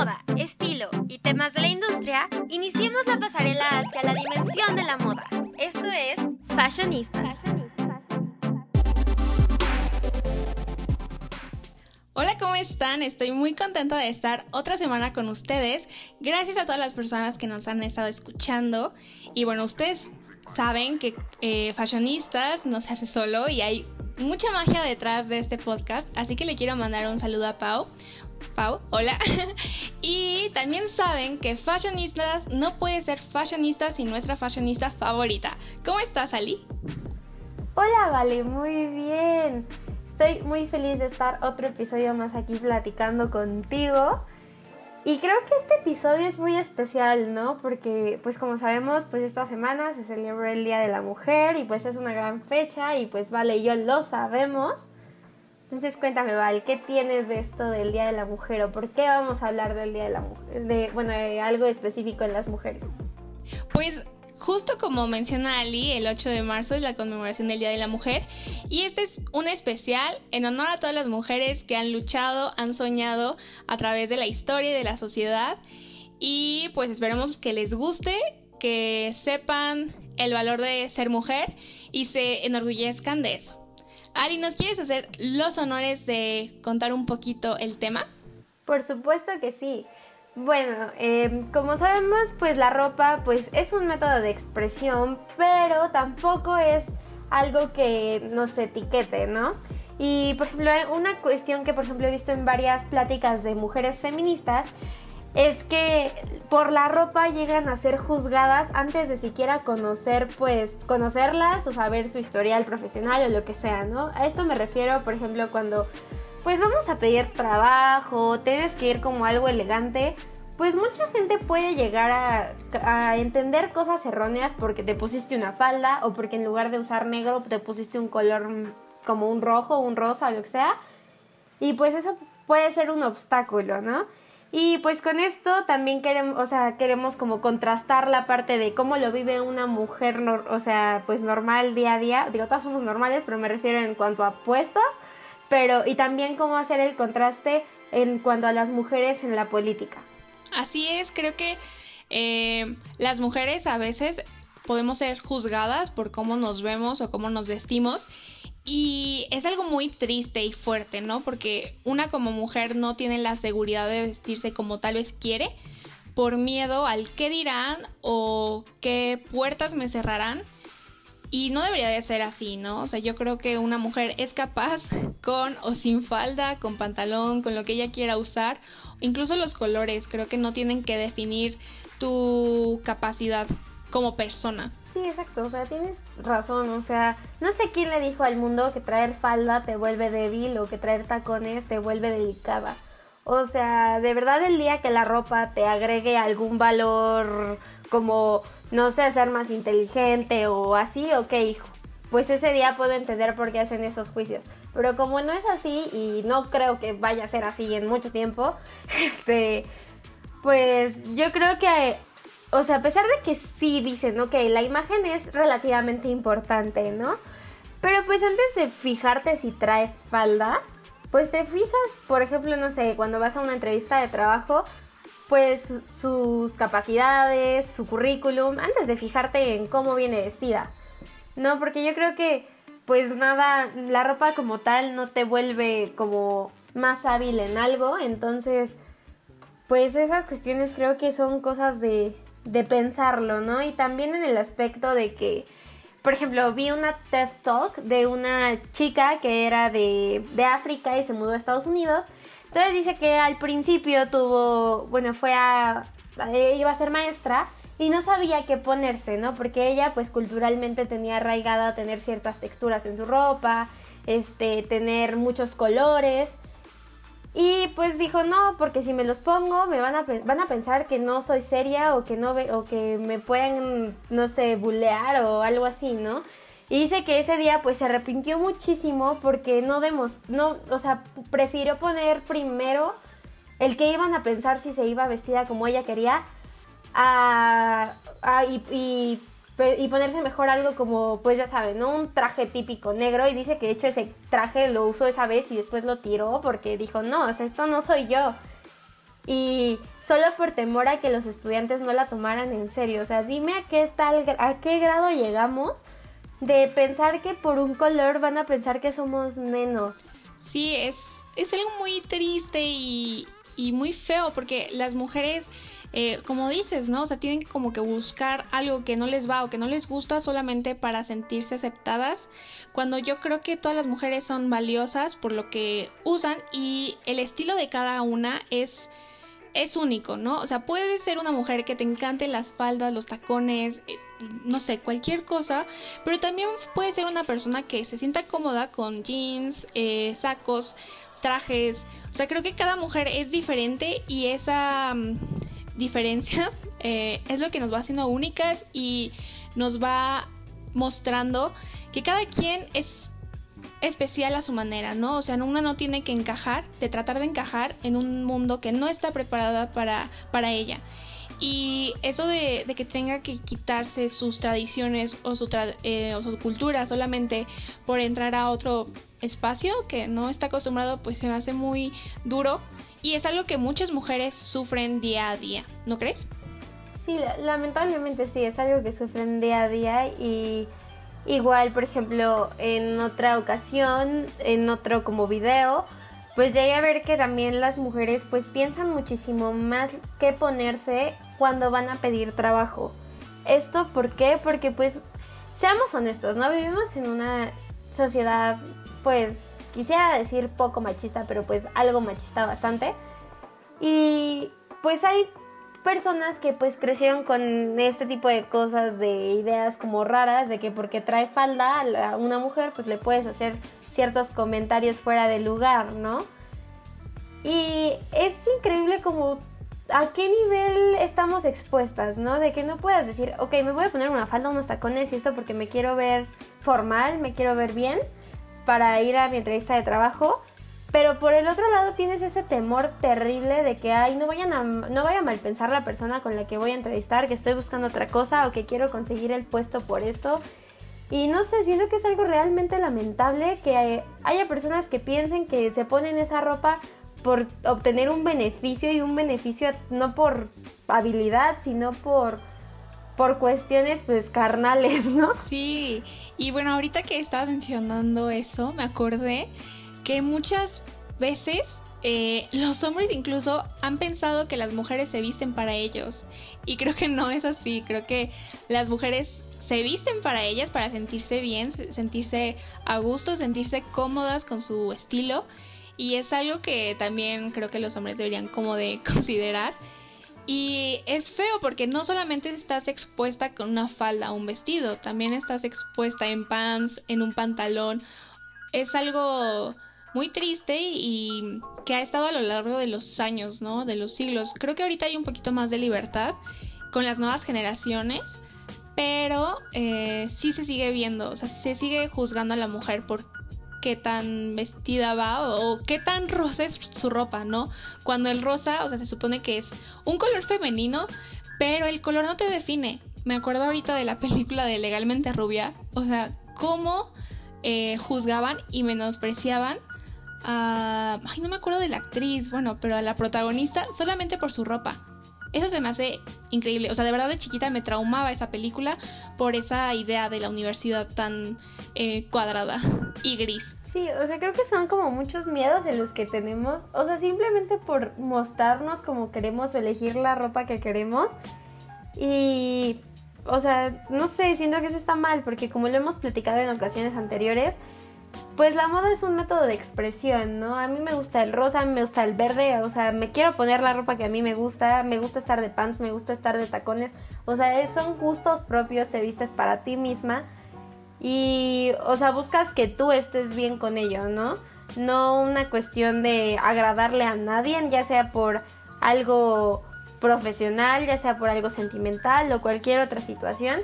moda, estilo y temas de la industria, iniciemos la pasarela hacia la dimensión de la moda. Esto es Fashionistas. Hola, ¿cómo están? Estoy muy contenta de estar otra semana con ustedes. Gracias a todas las personas que nos han estado escuchando. Y bueno, ustedes saben que eh, Fashionistas no se hace solo y hay mucha magia detrás de este podcast. Así que le quiero mandar un saludo a Pau. Pau, hola. y también saben que Fashionistas no puede ser fashionista sin nuestra fashionista favorita. ¿Cómo estás, Ali? Hola, Vale, muy bien. Estoy muy feliz de estar otro episodio más aquí platicando contigo. Y creo que este episodio es muy especial, ¿no? Porque, pues como sabemos, pues esta semana se celebra el Día de la Mujer y pues es una gran fecha y pues Vale y yo lo sabemos. Entonces cuéntame, Val, ¿qué tienes de esto del Día de la Mujer o por qué vamos a hablar del Día de la Mujer? De, bueno, de algo específico en las mujeres. Pues justo como menciona Ali, el 8 de marzo es la conmemoración del Día de la Mujer y este es un especial en honor a todas las mujeres que han luchado, han soñado a través de la historia y de la sociedad y pues esperemos que les guste, que sepan el valor de ser mujer y se enorgullezcan de eso. Ali, ¿nos quieres hacer los honores de contar un poquito el tema? Por supuesto que sí. Bueno, em, como sabemos, pues la ropa pues es un método de expresión, pero tampoco es algo que nos etiquete, ¿no? Y por ejemplo, una cuestión que por ejemplo he visto en varias pláticas de mujeres feministas es que por la ropa llegan a ser juzgadas antes de siquiera conocer, pues, conocerlas o saber su historial profesional o lo que sea, ¿no? A esto me refiero, por ejemplo, cuando pues vamos a pedir trabajo, tienes que ir como algo elegante, pues mucha gente puede llegar a, entender cosas erróneas porque te pusiste una falda o porque en lugar de usar negro te pusiste un color como un rojo, un rosa lo que sea. Y pues eso puede ser un obstáculo, ¿no? Y pues con esto también queremos, o sea, queremos como contrastar la parte de cómo lo vive una mujer, o sea, pues normal día a día. Digo, todas somos normales, pero me refiero en cuanto a puestos pero y también cómo hacer el contraste en cuanto a las mujeres en la política. Así es, creo que eh, las mujeres a veces podemos ser juzgadas por cómo nos vemos o cómo nos vestimos. Y es algo muy triste y fuerte, ¿no? Porque una como mujer no tiene la seguridad de vestirse como tal vez quiere por miedo al qué dirán o qué puertas me cerrarán y no debería de ser así, ¿no? O sea, yo creo que una mujer es capaz con o sin falda, con pantalón, con lo que ella quiera usar, incluso los colores, creo que no tienen que definir tu capacidad como persona. Sí, exacto, o sea, tienes razón, o sea, no sé quién le dijo al mundo que traer falda te vuelve débil o que traer tacones te vuelve delicada. O sea, de verdad el día que la ropa te agregue algún valor como no sé, ser más inteligente o así, ok, pues ese día puedo entender por qué hacen esos juicios. Pero como no es así y no creo que vaya a ser así en mucho tiempo, este, pues yo creo que, o sea, a pesar de que sí dicen, ok, la imagen es relativamente importante, ¿no? Pero pues antes de fijarte si trae falda, pues te fijas, por ejemplo, no sé, cuando vas a una entrevista de trabajo, pues sus capacidades, su currículum, antes de fijarte en cómo viene vestida. No, porque yo creo que pues nada, la ropa como tal no te vuelve como más hábil en algo, entonces pues esas cuestiones creo que son cosas de, de pensarlo, ¿no? Y también en el aspecto de que, por ejemplo, vi una TED Talk de una chica que era de, de África y se mudó a Estados Unidos entonces dice que al principio tuvo, bueno, fue a, iba a ser maestra y no sabía qué ponerse, ¿no? Porque ella pues culturalmente tenía arraigada tener ciertas texturas en su ropa, este, tener muchos colores. Y pues dijo, no, porque si me los pongo me van a, van a pensar que no soy seria o que, no o que me pueden, no sé, bulear o algo así, ¿no? Y dice que ese día pues se arrepintió muchísimo porque no demos, no, o sea, prefirió poner primero el que iban a pensar si se iba vestida como ella quería a, y, y, ponerse mejor algo como, pues ya saben, ¿no? Un traje típico negro y dice que de hecho ese traje lo usó esa vez y después lo tiró porque dijo, no, o sea, esto no soy yo. y solo por temor a que los estudiantes no la tomaran en serio. O sea, dime a qué tal, a qué grado llegamos de pensar que por un color van a pensar que somos menos. Sí, es, es algo muy triste y, y muy feo porque las mujeres eh, como dices, ¿no? O sea, tienen como que buscar algo que no les va o que no les gusta solamente para sentirse aceptadas, cuando yo creo que todas las mujeres son valiosas por lo que usan y el estilo de cada una es es único, ¿no? O sea, puedes ser una mujer que te encante las faldas, los tacones, eh, no sé, cualquier cosa, pero también puede ser una persona que se sienta cómoda con jeans, eh, sacos, trajes. O sea, creo que cada mujer es diferente y esa mm, diferencia eh, es lo que nos va haciendo únicas y nos va mostrando que cada quien es especial a su manera, ¿no? O sea, una no tiene que encajar, de tratar de encajar en un mundo que no está preparada para, para ella. Y eso de, que tenga que quitarse sus tradiciones o su, eh, o su cultura solamente por entrar a otro espacio que no está acostumbrado, pues se me hace muy duro. Y es algo que muchas mujeres sufren día a día, ¿no crees? Sí, lamentablemente sí, es algo que sufren día a día y igual, por ejemplo, en otra ocasión, en otro como video, pues llegué a ver que también las mujeres pues piensan muchísimo más que ponerse cuando van a pedir trabajo. ¿Esto por qué? Porque pues seamos honestos, ¿no? Vivimos en una sociedad pues quisiera decir poco machista, pero pues algo machista bastante. Y pues hay personas que pues crecieron con este tipo de cosas, de ideas como raras, de que porque trae falda a una mujer pues le puedes hacer ciertos comentarios fuera de lugar, ¿no? Y es increíble como a qué nivel estamos expuestas, ¿no? De que no puedas decir, ok, me voy a poner una falda, unos tacones y esto porque me quiero ver formal, me quiero ver bien para ir a mi entrevista de trabajo. Pero por el otro lado tienes ese temor terrible de que ay, no vayan a, no vaya a malpensar la persona con la que voy a entrevistar, que estoy buscando otra cosa o que quiero conseguir el puesto por esto. Y no sé, siento que es algo realmente lamentable que haya personas que piensen que se ponen esa ropa por obtener un beneficio y un beneficio no por habilidad, sino por por cuestiones pues carnales, ¿no? Sí, y bueno, ahorita que estabas mencionando eso, me acordé que muchas veces eh, los hombres incluso han pensado que las mujeres se visten para ellos. Y creo que no es así. Creo que las mujeres se visten para ellas, para sentirse bien, sentirse a gusto, sentirse cómodas con su estilo. Y es algo que también creo que los hombres deberían como de considerar. Y es feo porque no solamente estás expuesta con una falda o un vestido, también estás expuesta en pants, en un pantalón. Es algo muy triste y que ha estado a lo largo de los años, ¿no? De los siglos. Creo que ahorita hay un poquito más de libertad con las nuevas generaciones, pero eh, sí se sigue viendo, o sea, se sigue juzgando a la mujer por qué tan vestida va o, qué tan rosa es su ropa, ¿no? Cuando el rosa, o sea, se supone que es un color femenino, pero el color no te define. Me acuerdo ahorita de la película de Legalmente Rubia, o sea, cómo eh, juzgaban y menospreciaban a... Ay, no me acuerdo de la actriz, bueno, pero a la protagonista solamente por su ropa. Eso se me hace increíble. O sea, de verdad de chiquita me traumaba esa película por esa idea de la universidad tan eh, cuadrada y gris. Sí, o sea, creo que son como muchos miedos en los que tenemos. O sea, simplemente por mostrarnos como queremos o elegir la ropa que queremos. Y, o sea, no sé, siento que eso está mal porque como lo hemos platicado en ocasiones anteriores, pues la moda es un método de expresión, ¿no? A mí me gusta el rosa, me gusta el verde, o sea, me quiero poner la ropa que a mí me gusta, me gusta estar de pants, me gusta estar de tacones, o sea, son gustos propios, te vistes para ti misma y, o sea, buscas que tú estés bien con ello, ¿no? No una cuestión de agradarle a nadie, ya sea por algo profesional, ya sea por algo sentimental o cualquier otra situación.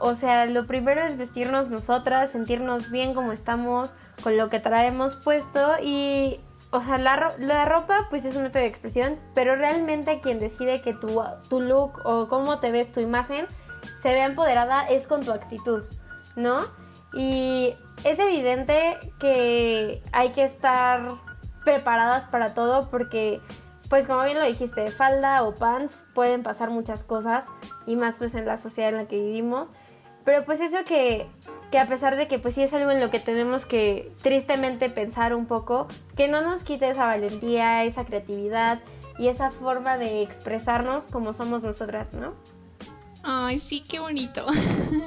O sea, lo primero es vestirnos nosotras, sentirnos bien como estamos, con lo que traemos puesto y, o sea, la, la ropa pues es un método de expresión, pero realmente quien decide que tu, tu look o cómo te ves tu imagen se vea empoderada es con tu actitud, ¿no? Y es evidente que hay que estar preparadas para todo porque pues como bien lo dijiste, falda o pants pueden pasar muchas cosas y más pues en la sociedad en la que vivimos. Pero pues eso que, que a pesar de que pues sí es algo en lo que tenemos que tristemente pensar un poco, que no nos quite esa valentía, esa creatividad y esa forma de expresarnos como somos nosotras, ¿no? Ay, sí, qué bonito.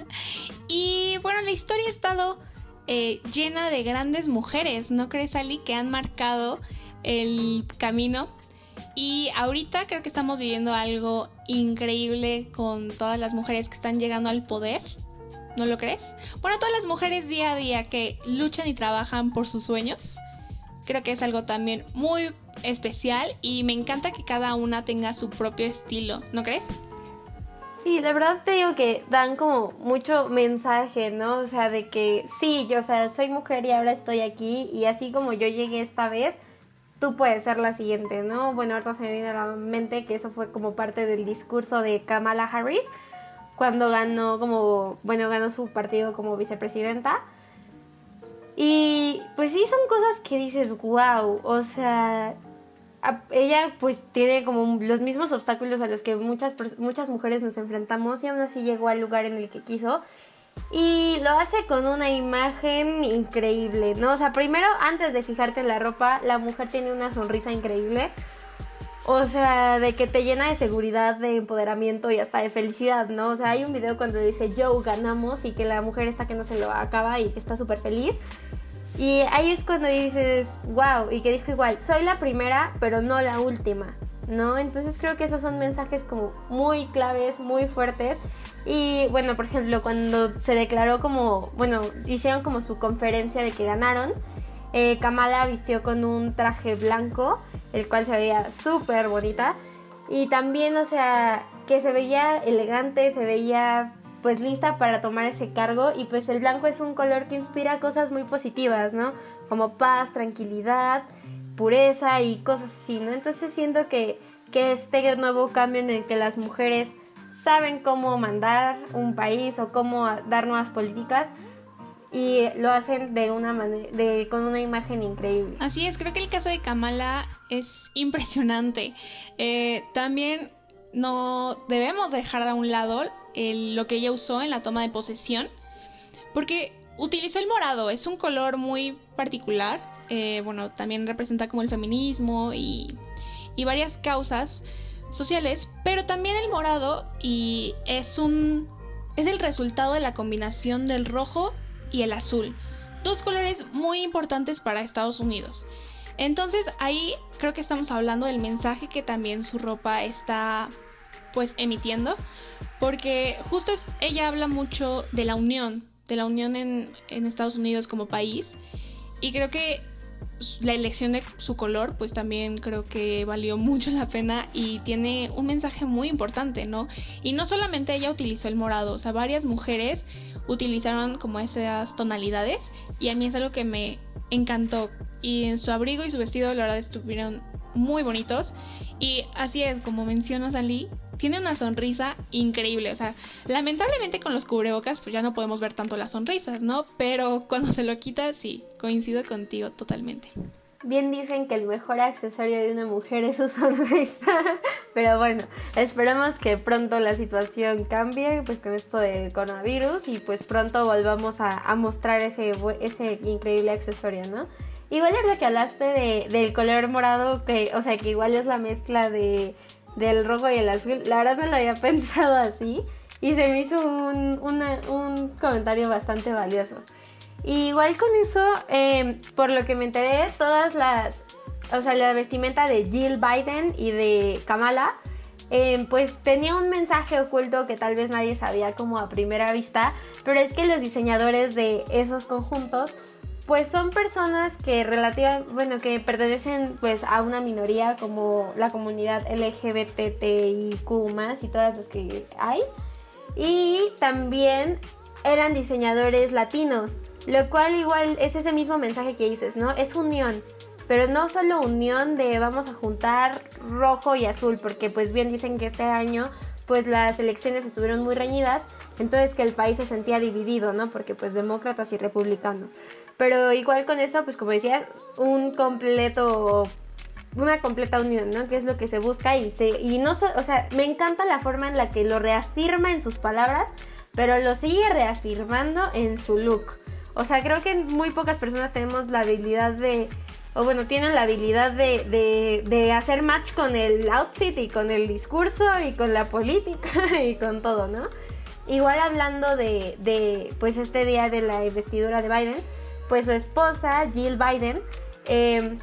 y bueno, la historia ha estado eh, llena de grandes mujeres, ¿no crees, Ali? Que han marcado el camino. Y ahorita creo que estamos viviendo algo increíble con todas las mujeres que están llegando al poder. ¿No lo crees? Bueno, todas las mujeres día a día que luchan y trabajan por sus sueños. Creo que es algo también muy especial y me encanta que cada una tenga su propio estilo, ¿no crees? Sí, la verdad te digo que dan como mucho mensaje, ¿no? O sea, de que sí, yo, o sea, soy mujer y ahora estoy aquí y así como yo llegué esta vez, tú puedes ser la siguiente, ¿no? Bueno, ahorita se me viene a la mente que eso fue como parte del discurso de Kamala Harris cuando ganó como, bueno, ganó su partido como vicepresidenta. Y pues sí, son cosas que dices, wow, o sea, ella pues tiene como los mismos obstáculos a los que muchas, muchas mujeres nos enfrentamos y aún así llegó al lugar en el que quiso. Y lo hace con una imagen increíble, ¿no? O sea, primero, antes de fijarte en la ropa, la mujer tiene una sonrisa increíble. O sea, de que te llena de seguridad, de empoderamiento y hasta de felicidad, ¿no? O sea, hay un video cuando dice, yo ganamos y que la mujer está que no se lo acaba y que está súper feliz. Y ahí es cuando dices, wow, y que dijo igual, soy la primera, pero no la última, ¿no? Entonces creo que esos son mensajes como muy claves, muy fuertes. Y bueno, por ejemplo, cuando se declaró como, bueno, hicieron como su conferencia de que ganaron, eh, Kamala vistió con un traje blanco, el cual se veía súper bonita. Y también, o sea, que se veía elegante, se veía pues lista para tomar ese cargo y pues el blanco es un color que inspira cosas muy positivas, ¿no? Como paz, tranquilidad, pureza y cosas así, ¿no? Entonces siento que, que este nuevo cambio en el que las mujeres saben cómo mandar un país o cómo dar nuevas políticas y lo hacen de una de con una imagen increíble. Así es, creo que el caso de Kamala es impresionante. Eh, también no debemos dejar de un lado lo que ella usó en la toma de posesión, porque utilizó el morado, es un color muy particular, eh, bueno, también representa como el feminismo y, y varias causas sociales, pero también el morado y es un es el resultado de la combinación del rojo y el azul, dos colores muy importantes para Estados Unidos. Entonces ahí creo que estamos hablando del mensaje que también su ropa está pues emitiendo, porque justo ella habla mucho de la unión, de la unión en, Estados Unidos como país, y creo que la elección de su color, pues también creo que valió mucho la pena y tiene un mensaje muy importante, ¿no? Y no solamente ella utilizó el morado, o sea, varias mujeres utilizaron como esas tonalidades y a mí es algo que me encantó. Y en su abrigo y su vestido, la verdad, estuvieron muy bonitos. Y así es, como mencionas Ali, tiene una sonrisa increíble. O sea, lamentablemente con los cubrebocas, pues ya no podemos ver tanto las sonrisas, ¿no? Pero cuando se lo quita, sí, coincido contigo totalmente. Bien dicen que el mejor accesorio de una mujer es su sonrisa, pero bueno, esperemos que pronto la situación cambie pues con esto del coronavirus y pues pronto volvamos a, mostrar ese, ese increíble accesorio, ¿no? Igual es que hablaste de, del color morado, que, o sea, que igual es la mezcla de, del rojo y el azul. La verdad no lo había pensado así y se me hizo un, un comentario bastante valioso. Igual con eso, em, por lo que me enteré, todas las, o sea, la vestimenta de Jill Biden y de Kamala, em, pues tenía un mensaje oculto que tal vez nadie sabía como a primera vista, pero es que los diseñadores de esos conjuntos pues son personas que relativamente, bueno, que pertenecen pues a una minoría como la comunidad LGBTIQ y todas las que hay. Y también eran diseñadores latinos, lo cual igual es ese mismo mensaje que dices, ¿no? Es unión, pero no solo unión de vamos a juntar rojo y azul, porque pues bien dicen que este año pues las elecciones estuvieron muy reñidas, entonces que el país se sentía dividido, ¿no? Porque pues demócratas y republicanos. Pero igual con eso, pues como decía, un completo una completa unión, ¿no? Que es lo que se busca y se y no o sea, me encanta la forma en la que lo reafirma en sus palabras, pero lo sigue reafirmando en su look. O sea, creo que muy pocas personas tenemos la habilidad de o bueno, tienen la habilidad de, de, hacer match con el outfit y con el discurso y con la política y con todo, ¿no? Igual hablando de, pues este día de la investidura de Biden, pues su esposa, Jill Biden, eh,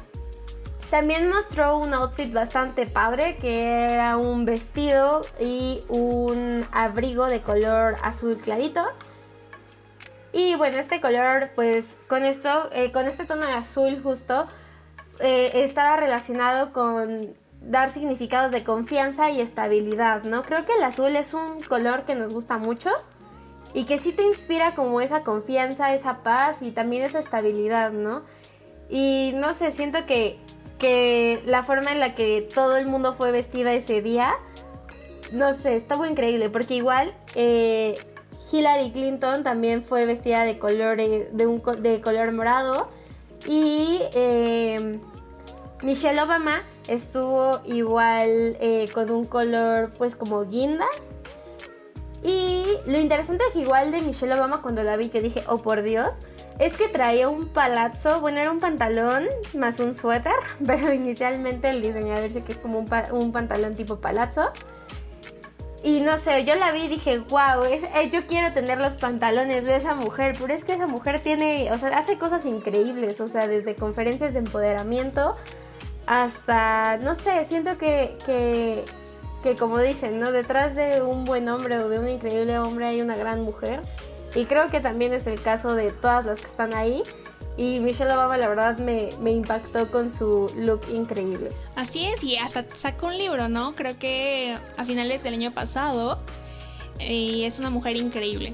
también mostró un outfit bastante padre que era un vestido y un abrigo de color azul clarito. Y bueno, este color, pues con esto, eh, con este tono de azul justo, eh, estaba relacionado con dar significados de confianza y estabilidad, ¿no? Creo que el azul es un color que nos gusta a muchos y que sí te inspira como esa confianza, esa paz y también esa estabilidad, ¿no? Y no sé, siento que que la forma en la que todo el mundo fue vestida ese día, no sé, estuvo increíble, porque igual eh, Hillary Clinton también fue vestida de color, de, un, de color morado y eh, Michelle Obama estuvo igual eh, con un color pues como guinda. Y lo interesante es que igual de Michelle Obama cuando la vi que dije, oh por Dios, es que traía un palazzo, bueno, era un pantalón más un suéter, pero inicialmente el diseñador dice que es como un, pantalón tipo palazzo. Y no sé, yo la vi y dije, wow, eh, yo quiero tener los pantalones de esa mujer, pero es que esa mujer tiene, o sea, hace cosas increíbles, o sea, desde conferencias de empoderamiento hasta, no sé, siento que, que, que como dicen, ¿no? Detrás de un buen hombre o de un increíble hombre hay una gran mujer. Y creo que también es el caso de todas las que están ahí. Y Michelle Obama la verdad me, impactó con su look increíble. Así es, y hasta sacó un libro, ¿no? Creo que a finales del año pasado. Y es una mujer increíble.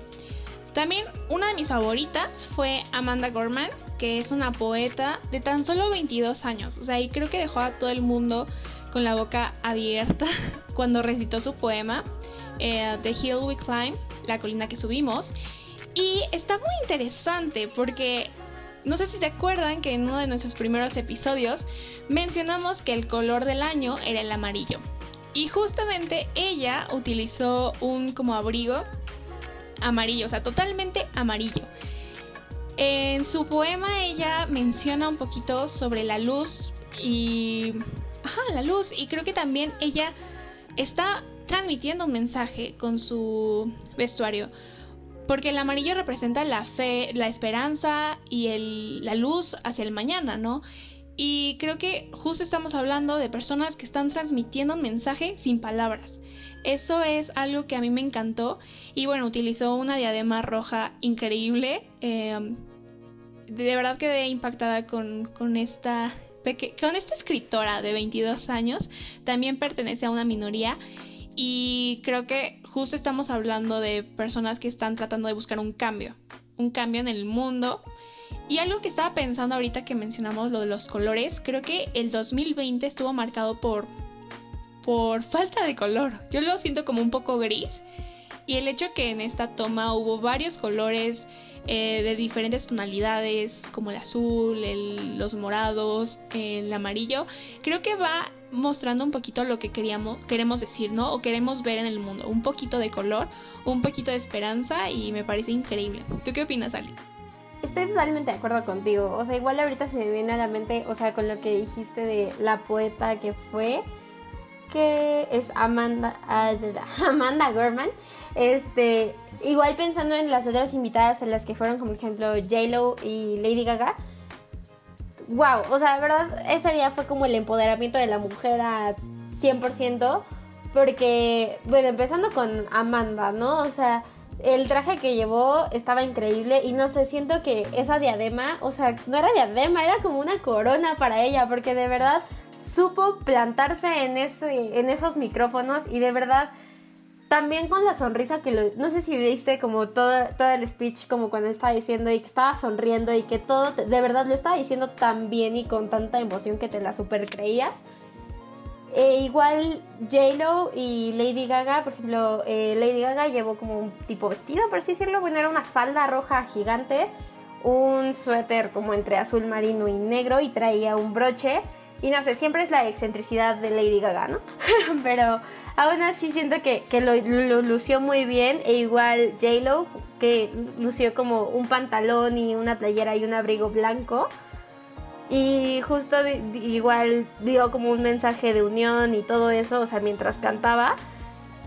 También una de mis favoritas fue Amanda Gorman, que es una poeta de tan solo 22 años. O sea, y creo que dejó a todo el mundo con la boca abierta cuando recitó su poema, eh, The Hill We Climb, la colina que subimos. Y está muy interesante porque no sé si se acuerdan que en uno de nuestros primeros episodios mencionamos que el color del año era el amarillo. Y justamente ella utilizó un como abrigo amarillo, o sea, totalmente amarillo. En su poema ella menciona un poquito sobre la luz y... Ajá, la luz. Y creo que también ella está transmitiendo un mensaje con su vestuario porque el amarillo representa la fe, la esperanza y el, la luz hacia el mañana, ¿no? Y creo que justo estamos hablando de personas que están transmitiendo un mensaje sin palabras. Eso es algo que a mí me encantó. Y bueno, utilizó una diadema roja increíble. Em, de verdad quedé impactada con, con esta con esta escritora de 22 años. También pertenece a una minoría y creo que justo estamos hablando de personas que están tratando de buscar un cambio, un cambio en el mundo. Y algo que estaba pensando ahorita que mencionamos lo de los colores, creo que el 2020 estuvo marcado por por falta de color. Yo lo siento como un poco gris. Y el hecho que en esta toma hubo varios colores eh, de diferentes tonalidades, como el azul, los morados, el amarillo, creo que va mostrando un poquito lo que queríamos, queremos decir, ¿no? O queremos ver en el mundo. Un poquito de color, un poquito de esperanza y me parece increíble. ¿Tú qué opinas, Ali? Estoy totalmente de acuerdo contigo. O sea, igual ahorita se me viene a la mente, o sea, con lo que dijiste de la poeta que fue, que es Amanda, Amanda Gorman. Este, igual pensando en las otras invitadas en las que fueron, como ejemplo, J-Lo y Lady Gaga wow, o sea, la verdad, ese día fue como el empoderamiento de la mujer a 100%, porque, bueno, empezando con Amanda, ¿no? O sea, el traje que llevó estaba increíble y no sé, siento que esa diadema, o sea, no era diadema, era como una corona para ella, porque de verdad supo plantarse en, ese, en esos micrófonos y de verdad también con la sonrisa que lo, no sé si viste como todo, todo el speech como cuando estaba diciendo y que estaba sonriendo y que todo, de verdad lo estaba diciendo tan bien y con tanta emoción que te la super creías. E igual J-Lo y Lady Gaga, por ejemplo, eh, Lady Gaga llevó como un tipo vestido, por así decirlo, bueno, era una falda roja gigante, un suéter como entre azul marino y negro y traía un broche Y no sé, siempre es la excentricidad de Lady Gaga, ¿no? Pero aún así siento que, lo, lució muy bien. E igual J-Lo, que lució como un pantalón y una playera y un abrigo blanco. Y justo igual dio como un mensaje de unión y todo eso, o sea, mientras cantaba.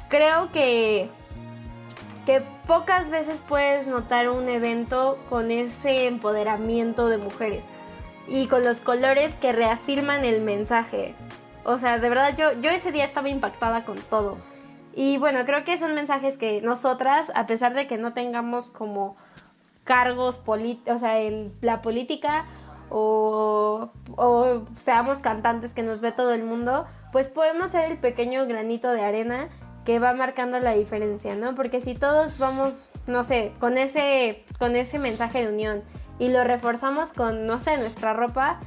Creo que, que pocas veces puedes notar un evento con ese empoderamiento de mujeres y con los colores que reafirman el mensaje. O sea, de verdad yo, yo ese día estaba impactada con todo. Y bueno, creo que son mensajes que nosotras, a pesar de que no tengamos como cargos o sea, en la política o, o seamos cantantes que nos ve todo el mundo, pues podemos ser el pequeño granito de arena que va marcando la diferencia, ¿no? Porque si todos vamos, no sé, con ese, con ese mensaje de unión y lo reforzamos con, no sé, nuestra ropa,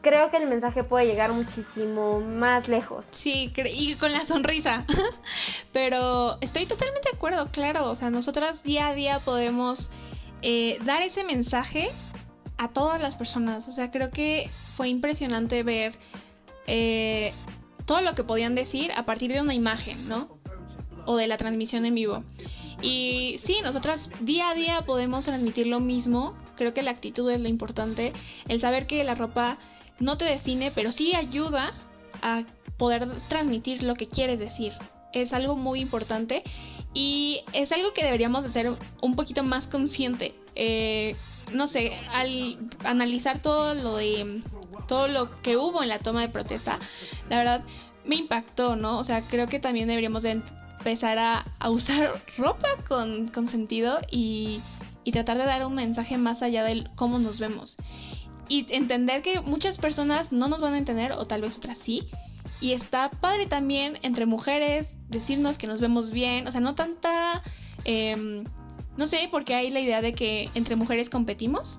creo que el mensaje puede llegar muchísimo más lejos. Sí, y con la sonrisa. Pero estoy totalmente de acuerdo, claro. O sea, nosotras día a día podemos eh, dar ese mensaje a todas las personas. O sea, creo que fue impresionante ver eh, todo lo que podían decir a partir de una imagen, ¿no? O de la transmisión en vivo. Y sí, nosotras día a día podemos transmitir lo mismo. Creo que la actitud es lo importante. El saber que la ropa no te define, pero sí ayuda a poder transmitir lo que quieres decir. Es algo muy importante y es algo que deberíamos hacer un poquito más consciente. Eh, no sé, al analizar todo lo de todo lo que hubo en la toma de protesta, la verdad me impactó, ¿no? O sea, creo que también deberíamos de empezar a, usar ropa con, con sentido y, y, tratar de dar un mensaje más allá de cómo nos vemos. Y entender que muchas personas no nos van a entender o tal vez otras sí. Y está padre también entre mujeres decirnos que nos vemos bien, o sea, no tanta... Em, no sé, porque hay la idea de que entre mujeres competimos,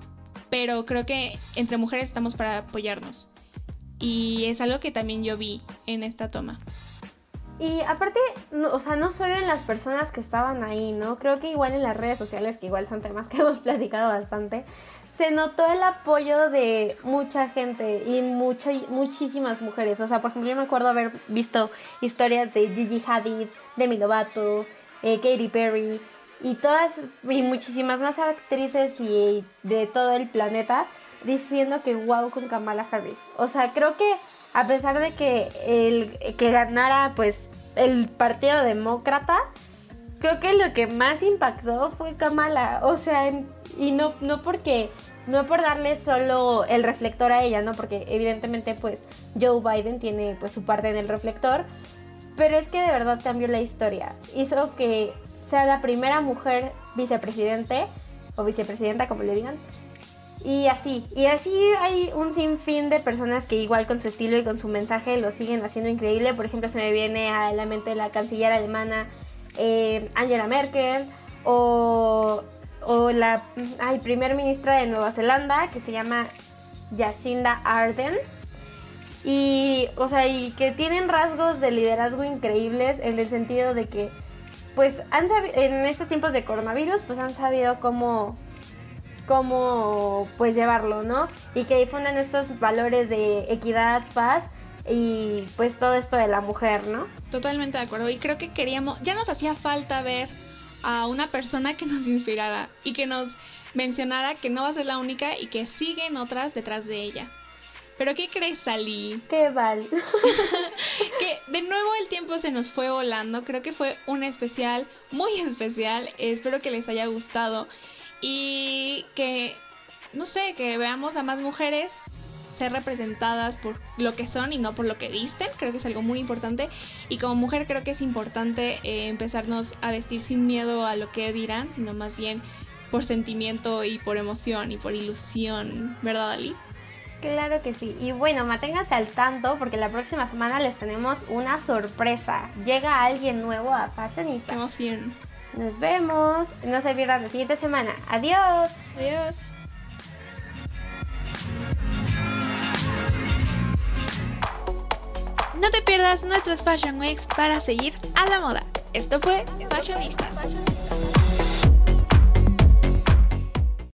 pero creo que entre mujeres estamos para apoyarnos. Y es algo que también yo vi en esta toma. Y aparte, o sea, no solo en las personas que estaban ahí, ¿no? Creo que igual en las redes sociales, que igual son temas que hemos platicado bastante, se notó el apoyo de mucha gente y mucho, muchísimas mujeres. O sea, por ejemplo, yo me acuerdo haber visto historias de Gigi Hadid, Demi Lovato, eh, Katy Perry y todas y muchísimas más actrices y de todo el planeta diciendo que wow con Kamala Harris. O sea, creo que a pesar de que el que ganara pues el Partido Demócrata, creo que lo que más impactó fue Kamala, o sea, y no no porque no por darle solo el reflector a ella, no porque evidentemente pues Joe Biden tiene pues su parte en el reflector, pero es que de verdad cambió la historia. Hizo que sea la primera mujer vicepresidente o vicepresidenta como le digan y así, y así hay un sinfín de personas que igual con su estilo y con su mensaje lo siguen haciendo increíble. Por ejemplo, se me viene a la mente la canciller alemana eh, Angela Merkel o, o la ay, primer ministra de Nueva Zelanda que se llama Jacinda Ardern. Y, o sea, y que tienen rasgos de liderazgo increíbles en el sentido de que, pues, han en estos tiempos de coronavirus, pues han sabido cómo cómo pues llevarlo, ¿no? Y que difunden estos valores de equidad, paz y pues todo esto de la mujer, ¿no? Totalmente de acuerdo. Y creo que queríamos, ya nos hacía falta ver a una persona que nos inspirara y que nos mencionara que no va a ser la única y que siguen otras detrás de ella. Pero ¿qué crees, Sally? Qué vale. que de nuevo el tiempo se nos fue volando. Creo que fue un especial, muy especial. Espero que les haya gustado y que, no sé, que veamos a más mujeres ser representadas por lo que son y no por lo que visten, creo que es algo muy importante. Y como mujer creo que es importante eh, empezarnos a vestir sin miedo a lo que dirán, sino más bien por sentimiento y por emoción y por ilusión, ¿verdad, Ali? Claro que sí. Y bueno, manténganse al tanto porque la próxima semana les tenemos una sorpresa. Llega alguien nuevo a Fashionista. Qué emoción. Nos vemos. No se pierdan la siguiente semana. Adiós. Adiós. No te pierdas nuestros Fashion Weeks para seguir a la moda. Esto fue Fashionista.